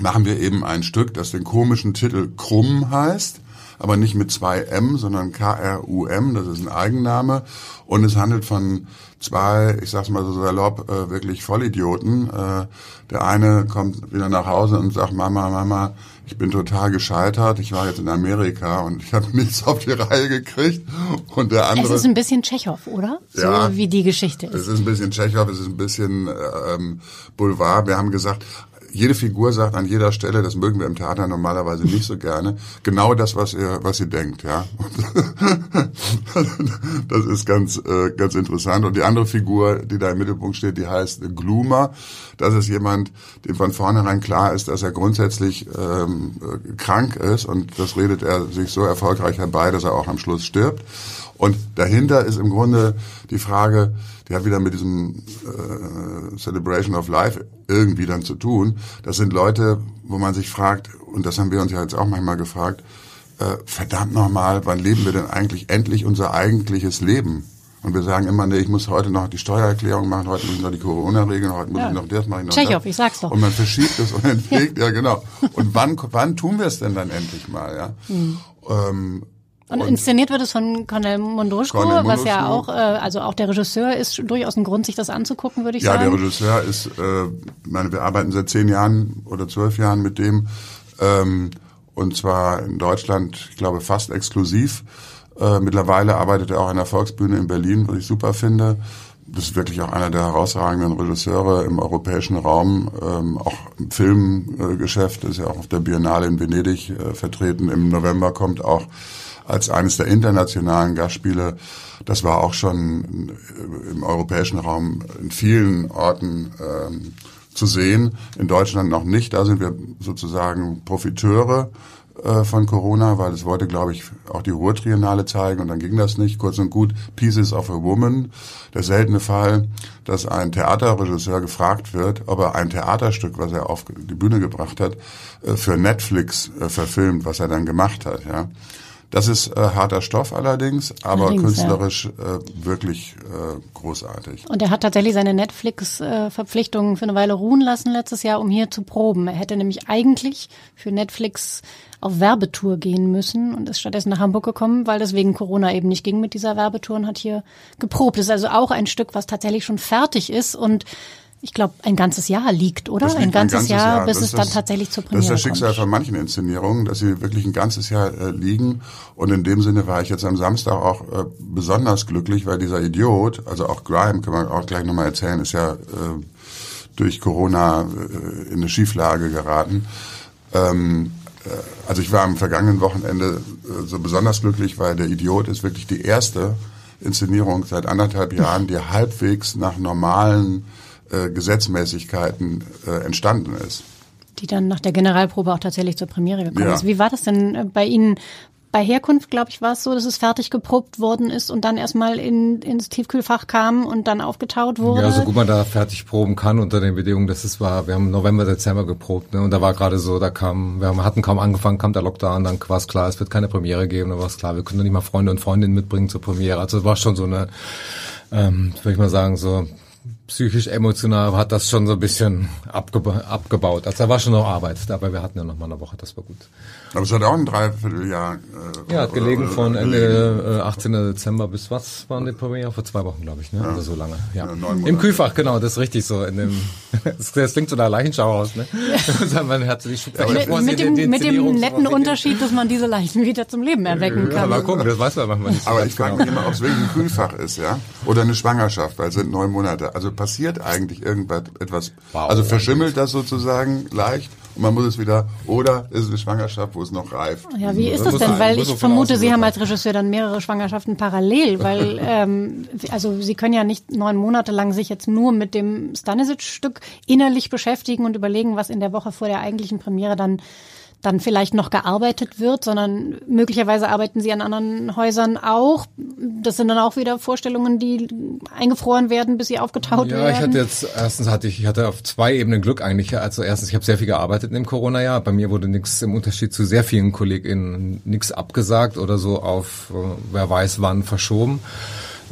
machen wir eben ein Stück, das den komischen Titel Krumm heißt aber nicht mit zwei M, sondern K-R-U-M, das ist ein Eigenname. Und es handelt von zwei, ich sag's mal so salopp, äh, wirklich Vollidioten. Äh, der eine kommt wieder nach Hause und sagt, Mama, Mama, ich bin total gescheitert. Ich war jetzt in Amerika und ich habe nichts auf die Reihe gekriegt. Und der andere. Es ist ein bisschen Tschechow, oder? So Ja. wie die Geschichte ist. Es ist ein bisschen Tschechow, es ist ein bisschen ähm, Boulevard. Wir haben gesagt, jede Figur sagt an jeder Stelle, das mögen wir im Theater normalerweise nicht so gerne, genau das, was ihr, was sie denkt, ja. das ist ganz, äh, ganz interessant. Und die andere Figur, die da im Mittelpunkt steht, die heißt Gloomer. Das ist jemand, dem von vornherein klar ist, dass er grundsätzlich ähm, äh, krank ist und das redet er sich so erfolgreich herbei, dass er auch am Schluss stirbt. Und dahinter ist im Grunde die Frage, die hat wieder mit diesem äh, Celebration of Life irgendwie dann zu tun. Das sind Leute, wo man sich fragt, und das haben wir uns ja jetzt auch manchmal gefragt, äh, verdammt nochmal, wann leben wir denn eigentlich endlich unser eigentliches Leben? Und wir sagen immer, nee, ich muss heute noch die Steuererklärung machen, heute muss ich noch die Corona-Regeln, heute muss Ja. ich noch das, mache ich noch Tschechow, das. ich sag's doch. Und man verschiebt es und entwegt, ja genau. Und wann, wann tun wir es denn dann endlich mal, ja? Hm. Ähm, Und inszeniert wird es von Cornel Mondruschko, Cornel was ja auch, äh, also auch der Regisseur ist durchaus ein Grund, sich das anzugucken, würde ich Ja, der sagen. Regisseur ist, äh, ich meine, wir arbeiten seit zehn Jahren oder zwölf Jahren mit dem, ähm, und zwar in Deutschland, ich glaube, fast exklusiv. Äh, mittlerweile arbeitet er auch an der Volksbühne in Berlin, was ich super finde. Das ist wirklich auch einer der herausragenden Regisseure im europäischen Raum, ähm, auch im Filmgeschäft, ist ja auch auf der Biennale in Venedig äh, vertreten. Im November kommt auch als eines der internationalen Gastspiele. Das war auch schon äh, im europäischen Raum in vielen Orten ähm, zu sehen. In Deutschland noch nicht. Da sind wir sozusagen Profiteure äh, von Corona, weil es wollte, glaube ich, auch die Ruhrtriennale zeigen und dann ging das nicht. Kurz und gut, Pieces of a Woman. Der seltene Fall, dass ein Theaterregisseur gefragt wird, ob er ein Theaterstück, was er auf die Bühne gebracht hat, äh, für Netflix äh, verfilmt, was er dann gemacht hat. Ja. Das ist äh, harter Stoff allerdings, aber Allerdings, künstlerisch äh, wirklich äh, großartig. Und er hat tatsächlich seine Netflix-Verpflichtungen für eine Weile ruhen lassen letztes Jahr, um hier zu proben. Er hätte nämlich eigentlich für Netflix auf Werbetour gehen müssen und ist stattdessen nach Hamburg gekommen, weil das wegen Corona eben nicht ging mit dieser Werbetour und hat hier geprobt. Das ist also auch ein Stück, was tatsächlich schon fertig ist und ich glaube, ein ganzes Jahr liegt, oder? Das ein liegt ganzes, Jahr, bis Das es dann das- tatsächlich zur Das Premiere ist das Schicksal kommt. von manchen Inszenierungen, dass sie wirklich ein ganzes Jahr äh, liegen. Und in dem Sinne war ich jetzt am Samstag auch äh, besonders glücklich, weil dieser Idiot, also auch Grime, kann man auch gleich nochmal erzählen, ist ja äh, durch Corona äh, in eine Schieflage geraten. Ähm, äh, also ich war am vergangenen Wochenende äh, so besonders glücklich, weil der Idiot ist wirklich die erste Inszenierung seit anderthalb Jahren, die halbwegs nach normalen äh, Gesetzmäßigkeiten äh, entstanden ist. die dann nach der Generalprobe auch tatsächlich zur Premiere gekommen Ja. ist. Wie war das denn äh, bei Ihnen? Bei Herkunft, glaube ich, war es so, dass es fertig geprobt worden ist und dann erstmal in, ins Tiefkühlfach kam und dann aufgetaut wurde. Ja, so gut man da fertig proben kann unter den Bedingungen, dass es war. Wir haben November, Dezember geprobt, ne? Und da war gerade so, da kam, wir haben- hatten kaum angefangen, kam der Lockdown, dann war es klar, es wird keine Premiere geben, dann war es klar, wir können doch nicht mal Freunde und Freundinnen mitbringen zur Premiere. Also es war schon so eine, ähm, würde ich mal sagen, so psychisch, emotional hat das schon so ein bisschen abgeba abgebaut. Also da war schon noch Arbeit, aber wir hatten ja noch mal eine Woche, das war gut. Aber es hat auch ein Dreivierteljahr. Äh, Ja, hat gelegen oder- von. Ende äh, 18. Dezember bis was waren die Premiere? Vor zwei Wochen, glaube ich, ne? Oder so lange. Ja. Ja. Im Kühlfach, genau, das ist richtig so. In dem, das, das klingt so nach Leichenschau aus, ne? man hat die Schubfächer mit, mit, dem, mit dem netten Unterschied, dass man diese Leichen wieder zum Leben erwecken Ja, kann. mal gucken, das weiß man manchmal nicht. so Aber ich frage genau. mich immer, ob es wirklich ein Kühlfach ist, ja? Oder eine Schwangerschaft, weil es sind neun Monate. Also passiert eigentlich irgendwas etwas. Wow. Also verschimmelt das sozusagen leicht und man muss es wieder. Oder ist es eine Schwangerschaft, wo es noch reift? Ja, wie ist Das denn? Weil ich vermute, Sie haben als Regisseur dann mehrere Schwangerschaften parallel, weil ähm, also Sie können ja nicht neun Monate lang sich jetzt nur mit dem Stanisic-Stück innerlich beschäftigen und überlegen, was in der Woche vor der eigentlichen Premiere dann dann vielleicht noch gearbeitet wird, sondern möglicherweise arbeiten Sie an anderen Häusern auch. Das sind dann auch wieder Vorstellungen, die eingefroren werden, bis sie aufgetaut ja, werden. Ja, ich hatte jetzt erstens hatte ich ich hatte auf zwei Ebenen Glück eigentlich. Also erstens, ich habe sehr viel gearbeitet dem Corona-Jahr. Bei mir wurde nichts im Unterschied zu sehr vielen KollegInnen nichts abgesagt oder so auf äh, wer weiß wann verschoben.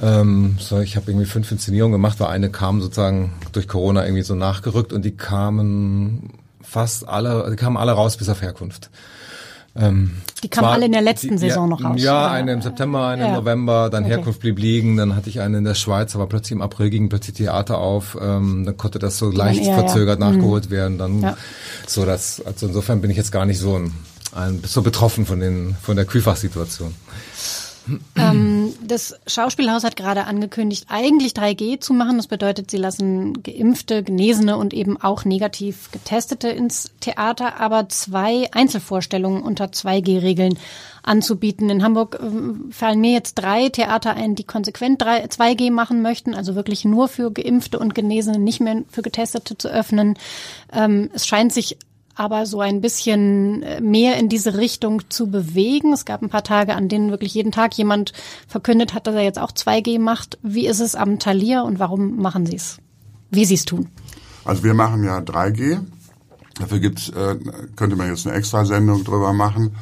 Ähm, so, ich habe irgendwie fünf Inszenierungen gemacht, weil eine kam sozusagen durch Corona irgendwie so nachgerückt und die kamen fast alle, die kamen alle raus bis auf Herkunft. Ähm, die kamen alle in der letzten die, Saison noch raus. Ja, oder? eine im September, eine ja. im November, dann okay. Herkunft blieb liegen, dann hatte ich eine in der Schweiz, aber plötzlich im April ging plötzlich Theater auf, ähm, dann konnte das so leicht eher, verzögert ja. nachgeholt mhm. werden. Dann ja. so das, also insofern bin ich jetzt gar nicht so ein, ein so betroffen von den von der Kühlfachsituation. Ähm, das Schauspielhaus hat gerade angekündigt, eigentlich 3G zu machen. Das bedeutet, sie lassen Geimpfte, Genesene und eben auch negativ Getestete ins Theater, aber zwei Einzelvorstellungen unter 2G-Regeln anzubieten. In Hamburg äh, fallen mir jetzt drei Theater ein, die konsequent 3, 2G machen möchten, also wirklich nur für Geimpfte und Genesene, nicht mehr für Getestete zu öffnen. Ähm, es scheint sich aber so ein bisschen äh, mehr in diese Richtung zu bewegen. Es gab ein paar Tage, an denen wirklich jeden Tag jemand verkündet hat, dass er jetzt auch 2G macht. Wie ist es am Talier und warum machen Sie es? Wie Sie es tun? Also wir machen ja 3G. Dafür gibt's, äh, könnte man jetzt eine extra Sendung drüber machen.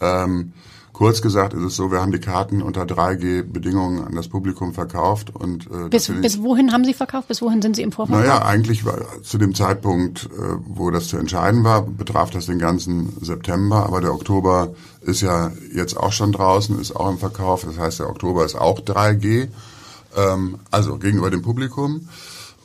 Ähm, Kurz gesagt ist es so, wir haben die Karten unter 3G-Bedingungen an das Publikum verkauft und äh, bis, bis wohin haben Sie verkauft? Bis wohin sind Sie im Vorverkauf? Naja, eigentlich war, zu dem Zeitpunkt, äh, wo das zu entscheiden war, betraf das den ganzen September, aber der Oktober ist ja jetzt auch schon draußen, ist auch im Verkauf. Das heißt, der Oktober ist auch 3G, ähm, also gegenüber dem Publikum.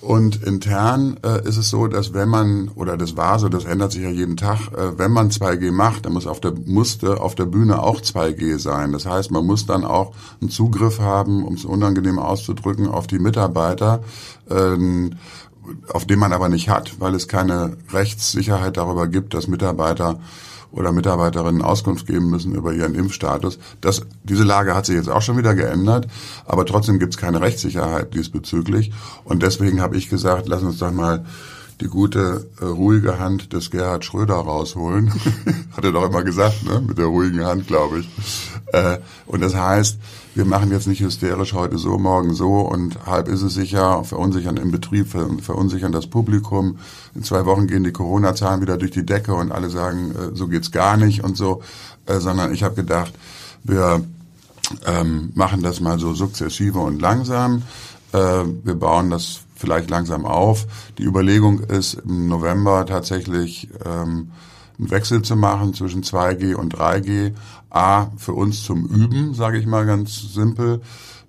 Und intern äh, ist es so, dass wenn man, oder das war so, das ändert sich ja jeden Tag, äh, wenn man 2G macht, dann muss auf der, musste auf der Bühne auch 2G sein. Das heißt, man muss dann auch einen Zugriff haben, um es unangenehm auszudrücken, auf die Mitarbeiter, äh, auf den man aber nicht hat, weil es keine Rechtssicherheit darüber gibt, dass Mitarbeiter oder Mitarbeiterinnen Auskunft geben müssen über ihren Impfstatus. Das, diese Lage hat sich jetzt auch schon wieder geändert, aber trotzdem gibt es keine Rechtssicherheit diesbezüglich. Und deswegen habe ich gesagt, lass uns doch mal die gute, äh, ruhige Hand des Gerhard Schröder rausholen. Hat er doch immer gesagt, ne? mit der ruhigen Hand, glaube ich. Äh, und das heißt, wir machen jetzt nicht hysterisch heute so, morgen so und halb ist es sicher, verunsichern im Betrieb, verunsichern das Publikum. In zwei Wochen gehen die Corona-Zahlen wieder durch die Decke und alle sagen, äh, so geht's gar nicht und so, äh, sondern ich habe gedacht, wir ähm, machen das mal so sukzessive und langsam. Äh, wir bauen das vielleicht langsam auf. Die Überlegung ist im November tatsächlich ähm, einen Wechsel zu machen zwischen 2G und 3G. A, für uns zum Üben, sage ich mal ganz simpel.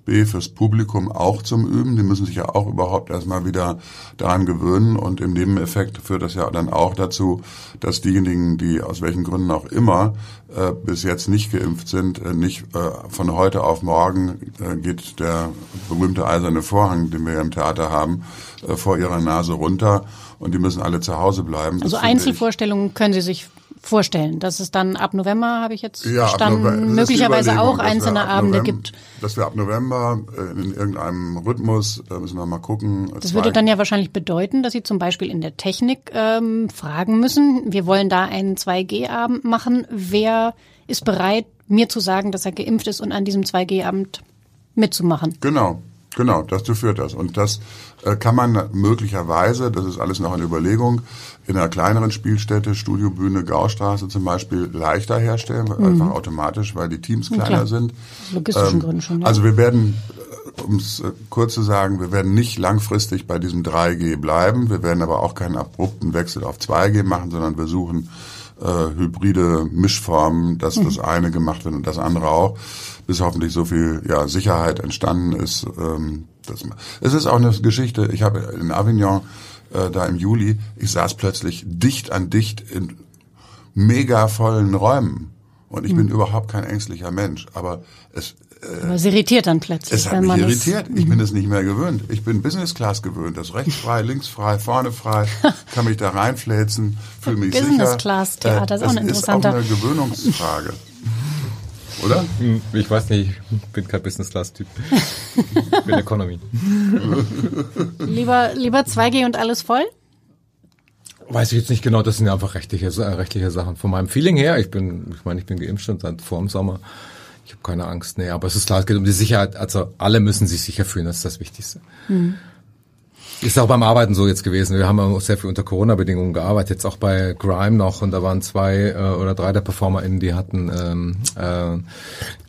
B, fürs Publikum auch zum Üben. Die müssen sich ja auch überhaupt erstmal wieder daran gewöhnen. Und im Nebeneffekt führt das ja dann auch dazu, dass diejenigen, die aus welchen Gründen auch immer äh, bis jetzt nicht geimpft sind, äh, nicht äh, von heute auf morgen äh, geht der berühmte eiserne Vorhang, den wir ja im Theater haben, äh, vor ihrer Nase runter und die müssen alle zu Hause bleiben. Also Einzelvorstellungen können Sie sich vorstellen, dass es dann ab November, habe ich jetzt ja, verstanden, möglicherweise auch einzelne Abende November, gibt. Dass wir ab November äh, in irgendeinem Rhythmus, da müssen wir mal gucken. Das würde dann ja wahrscheinlich bedeuten, dass Sie zum Beispiel in der Technik ähm, fragen müssen, wir wollen da einen 2G-Abend machen, wer ist bereit, mir zu sagen, dass er geimpft ist und an diesem 2G-Abend mitzumachen? Genau. Genau, dazu führt das. Und das äh, kann man möglicherweise, das ist alles noch eine Überlegung, in einer kleineren Spielstätte, Studiobühne, Gaustraße zum Beispiel, leichter herstellen, mhm. einfach automatisch, weil die Teams kleiner Klar. sind. Aus logistischen ähm, Gründen schon. Ja. Also wir werden, äh, um es äh, kurz zu sagen, wir werden nicht langfristig bei diesem 3G bleiben. Wir werden aber auch keinen abrupten Wechsel auf 2G machen, sondern wir suchen äh, hybride Mischformen, dass mhm. das eine gemacht wird und das andere auch bis hoffentlich so viel ja, Sicherheit entstanden ist. Ähm, das, es ist auch eine Geschichte, ich habe in Avignon äh, da im Juli, ich saß plötzlich dicht an dicht in mega vollen Räumen. Und ich mhm. bin überhaupt kein ängstlicher Mensch, aber es äh, aber es irritiert dann plötzlich. Es hat mich irritiert. ich bin mhm. es nicht mehr gewöhnt. Ich bin Business Class gewöhnt. Das rechts frei, links frei, vorne frei. Kann mich da reinfläzen, fühle mich Business sicher. Business Class Theater äh, ist auch ein interessanter. Das ist auch eine Gewöhnungsfrage. Oder? Hm, ich weiß nicht, ich bin kein Business-Class-Typ. Ich bin Economy. lieber, lieber 2G und alles voll? Weiß ich jetzt nicht genau, das sind ja einfach rechtliche, äh, rechtliche Sachen. Von meinem Feeling her, ich bin, ich meine, ich bin geimpft schon seit vor dem Sommer. Ich habe keine Angst. Nee, aber es ist klar, es geht um die Sicherheit. Also alle müssen sich sicher fühlen, das ist das Wichtigste. Mhm. Ist auch beim Arbeiten so jetzt gewesen. Wir haben auch sehr viel unter Corona-Bedingungen gearbeitet, jetzt auch bei Grime noch und da waren zwei äh, oder drei der PerformerInnen, die hatten ähm, äh,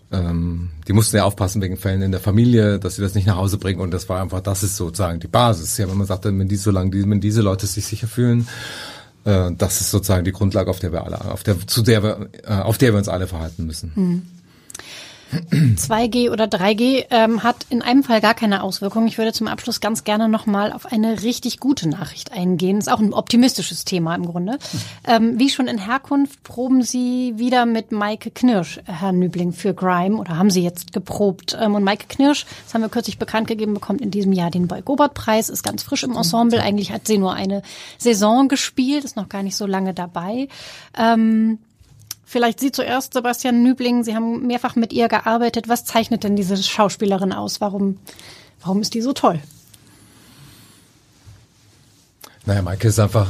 ähm, die mussten ja aufpassen wegen Fällen in der Familie, dass sie das nicht nach Hause bringen und das war einfach, das ist sozusagen die Basis. Ja, wenn man sagt, wenn die so lange, wenn diese Leute sich sicher fühlen, äh, das ist sozusagen die Grundlage, auf der wir alle, auf der, zu der wir, äh, auf der wir uns alle verhalten müssen. Mhm. 2G oder 3G ähm, hat in einem Fall gar keine Auswirkungen. Ich würde zum Abschluss ganz gerne nochmal auf eine richtig gute Nachricht eingehen. Ist auch ein optimistisches Thema im Grunde. Ähm, wie schon in Herkunft proben Sie wieder mit Maike Knirsch, Herr Nübling, für Grime oder haben Sie jetzt geprobt? Ähm, und Maike Knirsch, das haben wir kürzlich bekannt gegeben, bekommt in diesem Jahr den Boy-Gobert-Preis, ist ganz frisch im Ensemble. Eigentlich hat sie nur eine Saison gespielt, ist noch gar nicht so lange dabei. Ähm, Vielleicht Sie zuerst, Sebastian Nübling. Sie haben mehrfach mit ihr gearbeitet. Was zeichnet denn diese Schauspielerin aus? Warum, warum ist die so toll? Naja, Maike ist einfach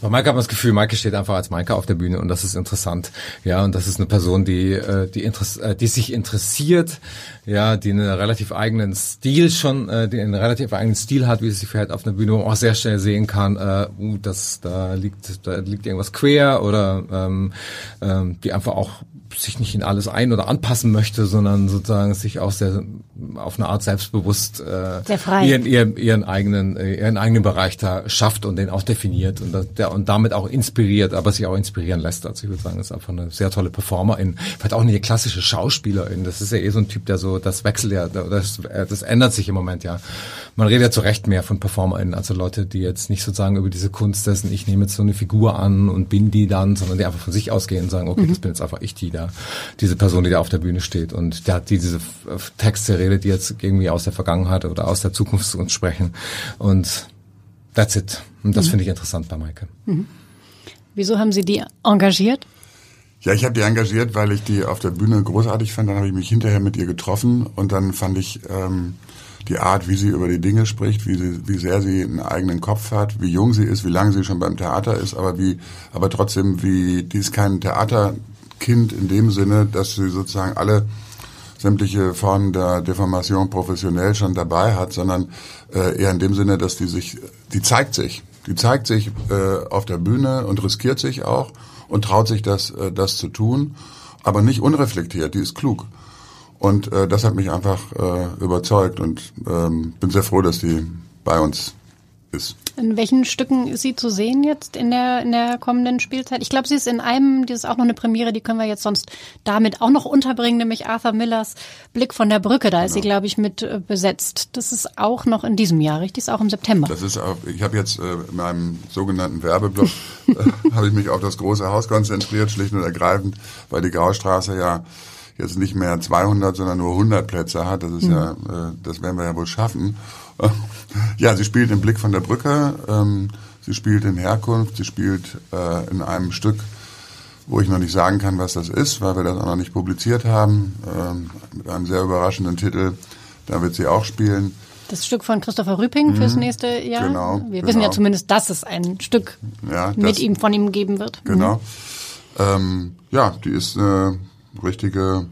bei Maike hat man das Gefühl, Maike steht einfach als Maike auf der Bühne und das ist interessant. Ja, und das ist eine Person, die, äh, die, Interess äh, die sich interessiert, ja, die einen relativ eigenen Stil schon, äh, die einen relativ eigenen Stil hat, wie sie sich verhält auf der Bühne, wo man auch sehr schnell sehen kann, äh, uh, das, da liegt, da liegt irgendwas quer oder ähm, ähm, die einfach auch sich nicht in alles ein- oder anpassen möchte, sondern sozusagen sich auch sehr auf eine Art selbstbewusst äh, ihren, ihren, ihren eigenen äh, ihren eigenen Bereich da schafft und den auch definiert und das, der und damit auch inspiriert, aber sich auch inspirieren lässt. Also ich würde sagen, ist einfach eine sehr tolle Performerin, vielleicht auch eine klassische Schauspielerin. Das ist ja eh so ein Typ, der so das wechselt ja, das, das ändert sich im Moment ja. Man redet ja zu Recht mehr von PerformerInnen, also Leute, die jetzt nicht sozusagen über diese Kunst dessen, ich nehme jetzt so eine Figur an und bin die dann, sondern die einfach von sich ausgehen und sagen, okay, mhm. das bin jetzt einfach ich, die da diese Person, die da auf der Bühne steht und der hat die, diese Texte redet, die jetzt irgendwie aus der Vergangenheit oder aus der Zukunft zu uns sprechen und that's it. Und das mhm. finde ich interessant bei Maike. Mhm. Wieso haben Sie die engagiert? Ja, ich habe die engagiert, weil ich die auf der Bühne großartig fand. Dann habe ich mich hinterher mit ihr getroffen und dann fand ich ähm, die Art, wie sie über die Dinge spricht, wie, sie, wie sehr sie einen eigenen Kopf hat, wie jung sie ist, wie lange sie schon beim Theater ist, aber wie, aber trotzdem, wie die ist kein Theater Kind in dem Sinne, dass sie sozusagen alle sämtliche Formen der Deformation professionell schon dabei hat, sondern äh, eher in dem Sinne, dass die sich, die zeigt sich, die zeigt sich äh, auf der Bühne und riskiert sich auch und traut sich das, äh, das zu tun, aber nicht unreflektiert. Die ist klug und äh, das hat mich einfach äh, überzeugt und ähm, bin sehr froh, dass die bei uns ist. In welchen Stücken ist sie zu sehen jetzt in der, in der kommenden Spielzeit? Ich glaube, sie ist in einem, das ist auch noch eine Premiere, die können wir jetzt sonst damit auch noch unterbringen, nämlich Arthur Millers Blick von der Brücke. Da genau. ist sie, genau. glaube ich, mit äh, besetzt. Das ist auch noch in diesem Jahr, richtig? Ist auch im September. Das ist auch, ich habe jetzt äh, in meinem sogenannten Werbeblock, äh, habe ich mich auf das große Haus konzentriert, schlicht und ergreifend, weil die Graustraße ja jetzt nicht mehr 200, sondern nur 100 Plätze hat. Das ist mhm. ja, äh, das werden wir ja wohl schaffen. Ja, sie spielt im Blick von der Brücke, ähm, sie spielt in Herkunft, sie spielt äh, in einem Stück, wo ich noch nicht sagen kann, was das ist, weil wir das auch noch nicht publiziert haben, ähm, mit einem sehr überraschenden Titel. Da wird sie auch spielen. Das Stück von Christopher Rüping mhm. fürs nächste Jahr. Genau. Wir genau. wissen ja zumindest, dass es ein Stück ja, mit ihm von ihm geben wird. Genau. Mhm. Ähm, ja, die ist eine richtige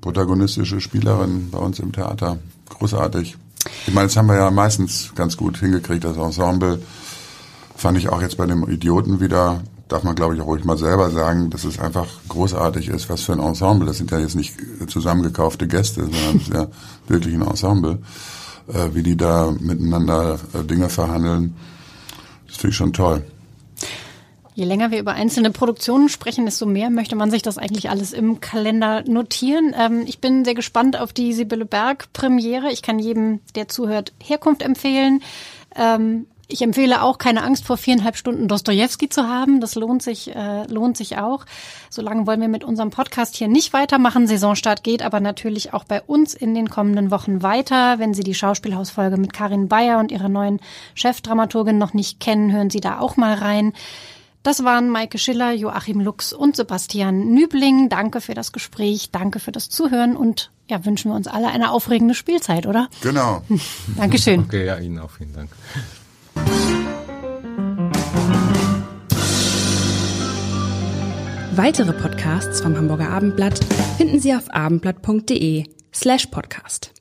protagonistische Spielerin bei uns im Theater. Großartig. Ich meine, das haben wir ja meistens ganz gut hingekriegt, das Ensemble. Fand ich auch jetzt bei dem Idioten wieder, darf man glaube ich auch ruhig mal selber sagen, dass es einfach großartig ist, was für ein Ensemble. Das sind ja jetzt nicht zusammengekaufte Gäste, sondern es ist ja wirklich ein Ensemble. Äh, wie die da miteinander äh, Dinge verhandeln, das finde ich schon toll. Je länger wir über einzelne Produktionen sprechen, desto mehr möchte man sich das eigentlich alles im Kalender notieren. Ähm, ich bin sehr gespannt auf die Sibylle Berg Premiere. Ich kann jedem, der zuhört, Herkunft empfehlen. Ähm, ich empfehle auch, keine Angst vor viereinhalb Stunden Dostoevsky zu haben. Das lohnt sich, äh, lohnt sich auch. Solange wollen wir mit unserem Podcast hier nicht weitermachen. Saisonstart geht aber natürlich auch bei uns in den kommenden Wochen weiter. Wenn Sie die Schauspielhausfolge mit Karin Bayer und ihrer neuen Chefdramaturgin noch nicht kennen, hören Sie da auch mal rein. Das waren Maike Schiller, Joachim Lux und Sebastian Nübling. Danke für das Gespräch, danke für das Zuhören und ja, wünschen wir uns alle eine aufregende Spielzeit, oder? Genau. Dankeschön. Okay, ja, Ihnen auch vielen Dank. Weitere Podcasts vom Hamburger Abendblatt finden Sie auf abendblatt.de slash podcast.